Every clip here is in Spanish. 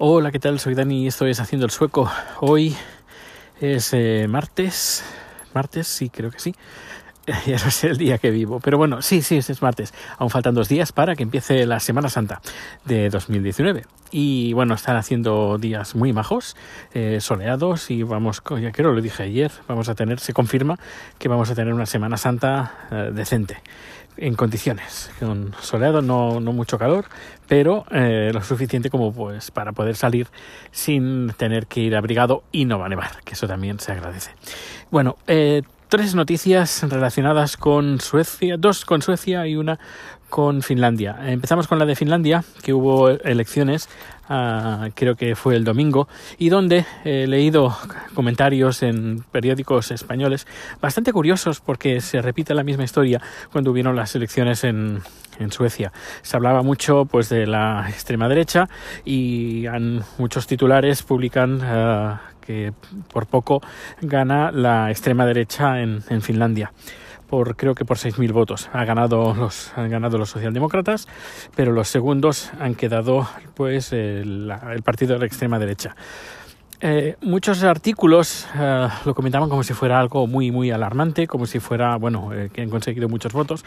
Hola, ¿qué tal? Soy Dani y estoy haciendo el sueco. Hoy es eh, martes. Martes, sí, creo que sí. Ya no sé el día que vivo, pero bueno, sí, sí, es martes. Aún faltan dos días para que empiece la Semana Santa de 2019. Y bueno, están haciendo días muy majos, eh, soleados y vamos, ya creo, lo dije ayer, vamos a tener, se confirma que vamos a tener una Semana Santa eh, decente en condiciones, con soleado, no, no mucho calor, pero eh, lo suficiente como pues para poder salir sin tener que ir abrigado y no va a nevar, que eso también se agradece. Bueno, eh, tres noticias relacionadas con Suecia, dos con Suecia y una con Finlandia. Empezamos con la de Finlandia, que hubo elecciones, uh, creo que fue el domingo, y donde he leído comentarios en periódicos españoles bastante curiosos porque se repite la misma historia cuando hubieron las elecciones en, en Suecia. Se hablaba mucho pues de la extrema derecha y muchos titulares publican uh, que por poco gana la extrema derecha en, en Finlandia por creo que por 6.000 votos. Ha ganado los, han ganado los socialdemócratas, pero los segundos han quedado pues el, el partido de la extrema derecha. Eh, muchos artículos eh, lo comentaban como si fuera algo muy muy alarmante, como si fuera, bueno, eh, que han conseguido muchos votos.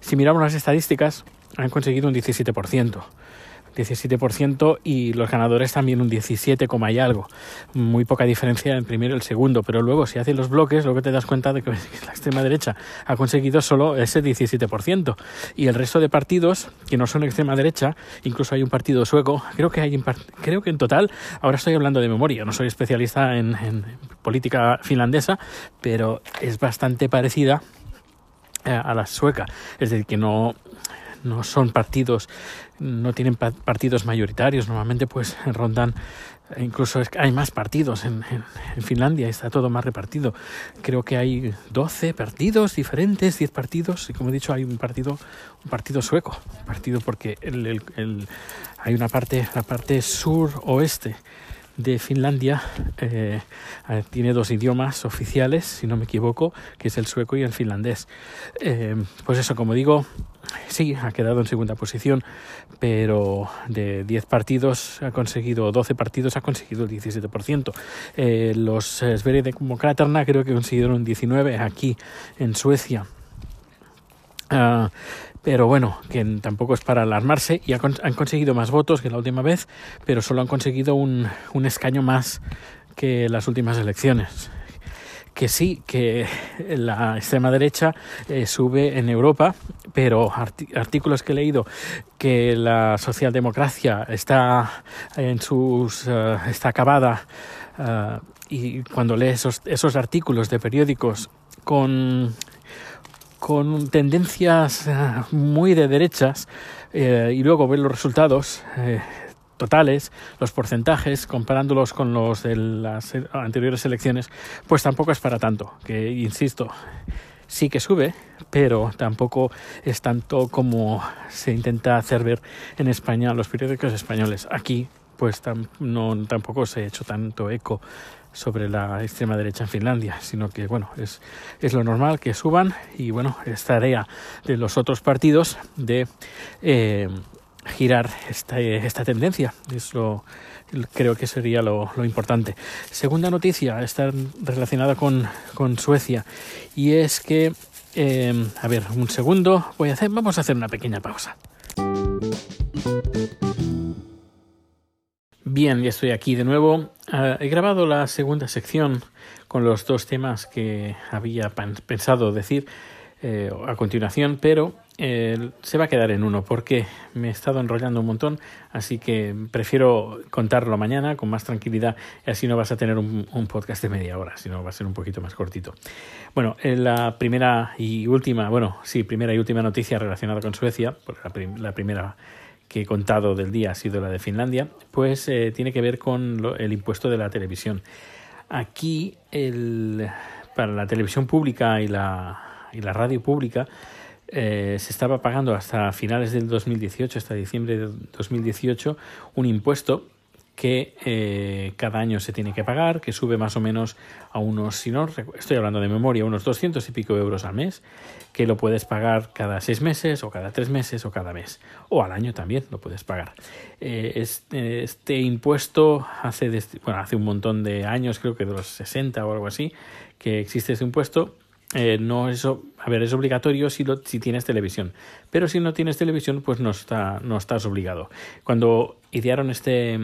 Si miramos las estadísticas, han conseguido un 17%. 17% y los ganadores también un 17, y algo. Muy poca diferencia en primero y el segundo, pero luego si haces los bloques, luego te das cuenta de que la extrema derecha ha conseguido solo ese 17% y el resto de partidos que no son extrema derecha, incluso hay un partido sueco, creo que hay creo que en total, ahora estoy hablando de memoria, no soy especialista en, en política finlandesa, pero es bastante parecida eh, a la sueca, es decir, que no no son partidos, no tienen partidos mayoritarios, normalmente pues rondan, incluso hay más partidos en, en, Finlandia, está todo más repartido. Creo que hay 12 partidos diferentes, 10 partidos, y como he dicho, hay un partido, un partido sueco, un partido porque el, el, el, hay una parte, la parte sur-oeste de Finlandia eh, tiene dos idiomas oficiales, si no me equivoco, que es el sueco y el finlandés. Eh, pues eso, como digo, sí, ha quedado en segunda posición, pero de 10 partidos ha conseguido, 12 partidos ha conseguido el 17%. Eh, los Sverigedemokraterna creo que consiguieron un 19 aquí en Suecia. Uh, pero bueno, que tampoco es para alarmarse. Y han conseguido más votos que la última vez, pero solo han conseguido un, un escaño más que las últimas elecciones. Que sí, que la extrema derecha eh, sube en Europa, pero artículos que he leído que la socialdemocracia está en sus uh, está acabada uh, y cuando lees esos, esos artículos de periódicos con con tendencias muy de derechas eh, y luego ver los resultados eh, totales, los porcentajes, comparándolos con los de las anteriores elecciones, pues tampoco es para tanto, que insisto, sí que sube, pero tampoco es tanto como se intenta hacer ver en España los periódicos españoles. Aquí pues tampoco se ha hecho tanto eco sobre la extrema derecha en Finlandia, sino que bueno, es, es lo normal que suban y bueno, es tarea de los otros partidos de eh, girar esta, esta tendencia. Eso creo que sería lo, lo, importante. Segunda noticia está relacionada con, con Suecia y es que, eh, a ver, un segundo, voy a hacer, vamos a hacer una pequeña pausa. Bien, ya estoy aquí de nuevo. Uh, he grabado la segunda sección con los dos temas que había pensado decir eh, a continuación, pero eh, se va a quedar en uno porque me he estado enrollando un montón, así que prefiero contarlo mañana con más tranquilidad y así no vas a tener un, podcast de media hora, sino va a ser un poquito más cortito. Bueno, la primera y última, bueno, sí, primera y última noticia relacionada con Suecia, la, prim la primera que he contado del día ha sido la de Finlandia, pues eh, tiene que ver con lo, el impuesto de la televisión. Aquí, el, para la televisión pública y la, y la radio pública, eh, se estaba pagando hasta finales del 2018, hasta diciembre de 2018, un impuesto que eh, cada año se tiene que pagar, que sube más o menos a unos, si no, estoy hablando de memoria, unos 200 y pico euros al mes, que lo puedes pagar cada seis meses o cada tres meses o cada mes, o al año también lo puedes pagar. Eh, este, este, impuesto hace, bueno, hace un montón de años, creo que de los 60 o algo así, que existe este impuesto eh, no es, a ver, es obligatorio si, lo, si tienes televisión, pero si no tienes televisión, pues no, está, no estás obligado. Cuando idearon este,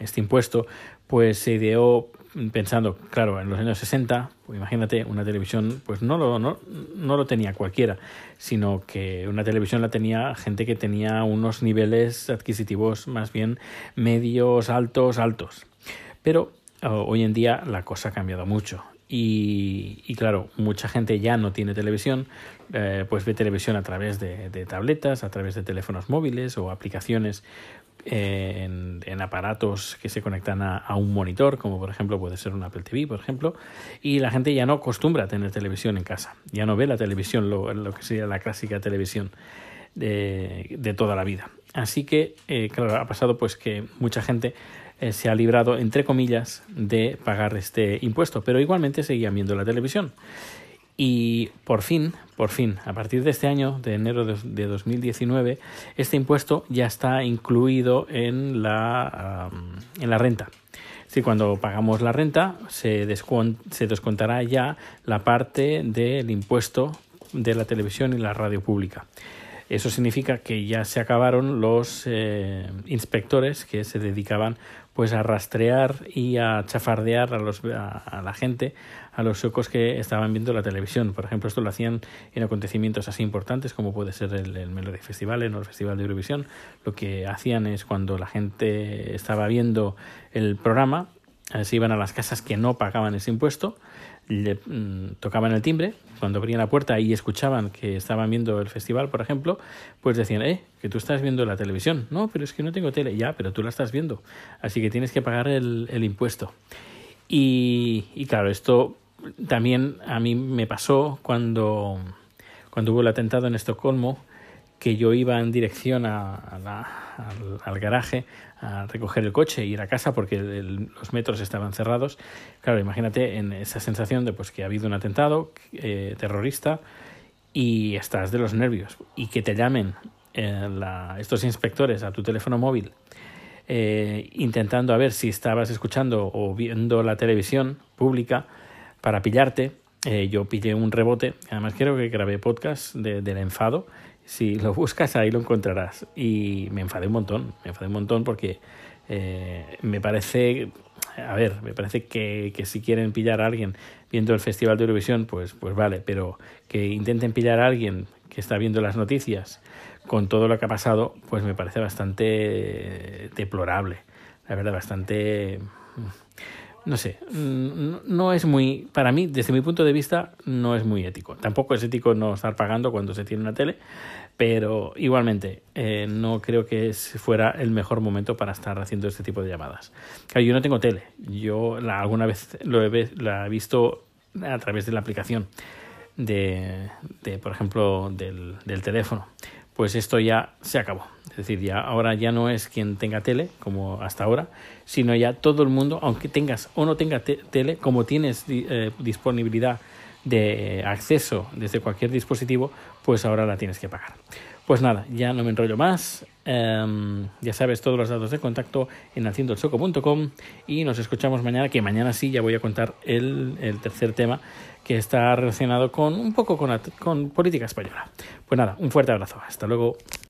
este impuesto, pues se ideó pensando, claro, en los años 60, pues imagínate, una televisión, pues no lo, no, no lo tenía cualquiera, sino que una televisión la tenía gente que tenía unos niveles adquisitivos más bien medios, altos, altos. Pero hoy en día la cosa ha cambiado mucho y, claro, mucha gente ya no tiene televisión, eh, pues ve televisión a través de, tabletas, a través de teléfonos móviles o aplicaciones en, aparatos que se conectan a, un monitor, como por ejemplo puede ser un Apple TV, por ejemplo, y la gente ya no acostumbra a tener televisión en casa, ya no ve la televisión, lo, lo que sería la clásica televisión de, de toda la vida. Así que, eh, claro, ha pasado pues que mucha gente eh, se ha librado, entre comillas, de pagar este impuesto, pero igualmente seguían viendo la televisión. Y por fin, por fin, a partir de este año, de enero de 2019, este impuesto ya está incluido en la, en la renta. Si cuando pagamos la renta, se, se descontará ya la parte del impuesto de la televisión y la radio pública. Eso significa que ya se acabaron los eh, inspectores que se dedicaban pues a rastrear y a chafardear a, los, a, la gente, a los suecos que estaban viendo la televisión. Por ejemplo, esto lo hacían en acontecimientos así importantes como puede ser el, el Melody Festival el Festival de Eurovisión. Lo que hacían es cuando la gente estaba viendo el programa, eh, se iban a las casas que no pagaban ese impuesto, le mm, tocaban el timbre, cuando abrían la puerta y escuchaban que estaban viendo el festival, por ejemplo, pues decían, eh, que tú estás viendo la televisión. No, pero es que no tengo tele. Ya, pero tú la estás viendo. Así que tienes que pagar el, impuesto. Y, y claro, esto también a mí me pasó cuando, cuando hubo el atentado en Estocolmo que yo iba en dirección a, al, garaje a recoger el coche e ir a casa porque los metros estaban cerrados. Claro, imagínate en esa sensación de pues que ha habido un atentado eh, terrorista y estás de los nervios y que te llamen eh, estos inspectores a tu teléfono móvil eh, intentando a ver si estabas escuchando o viendo la televisión pública para pillarte. yo pillé un rebote, además creo que grabé podcast del enfado si lo buscas ahí lo encontrarás. Y me enfadé un montón, me enfadé un montón porque eh, me parece, a ver, me parece que, que, si quieren pillar a alguien viendo el Festival de Eurovisión, pues, pues vale, pero que intenten pillar a alguien que está viendo las noticias con todo lo que ha pasado, pues me parece bastante deplorable, la verdad, bastante no sé, no es muy, para mí, desde mi punto de vista, no es muy ético. Tampoco es ético no estar pagando cuando se tiene una tele, pero igualmente eh, no creo que fuera el mejor momento para estar haciendo este tipo de llamadas. Claro, yo no tengo tele, yo la, alguna vez lo he, la he visto a través de la aplicación de, de por ejemplo, del, del teléfono pues esto ya se acabó. Es decir, ya ahora ya no es quien tenga tele, como hasta ahora, sino ya todo el mundo, aunque tengas o no tengas tele, como tienes eh, disponibilidad de acceso desde cualquier dispositivo, pues ahora la tienes que pagar. Pues nada, ya no me enrollo más. Em, ya sabes todos los datos de contacto en haciendoelsoco.com y nos escuchamos mañana, que mañana sí ya voy a contar el, el tercer tema que está relacionado con un poco con, con política española. Pues nada, un fuerte abrazo. Hasta luego.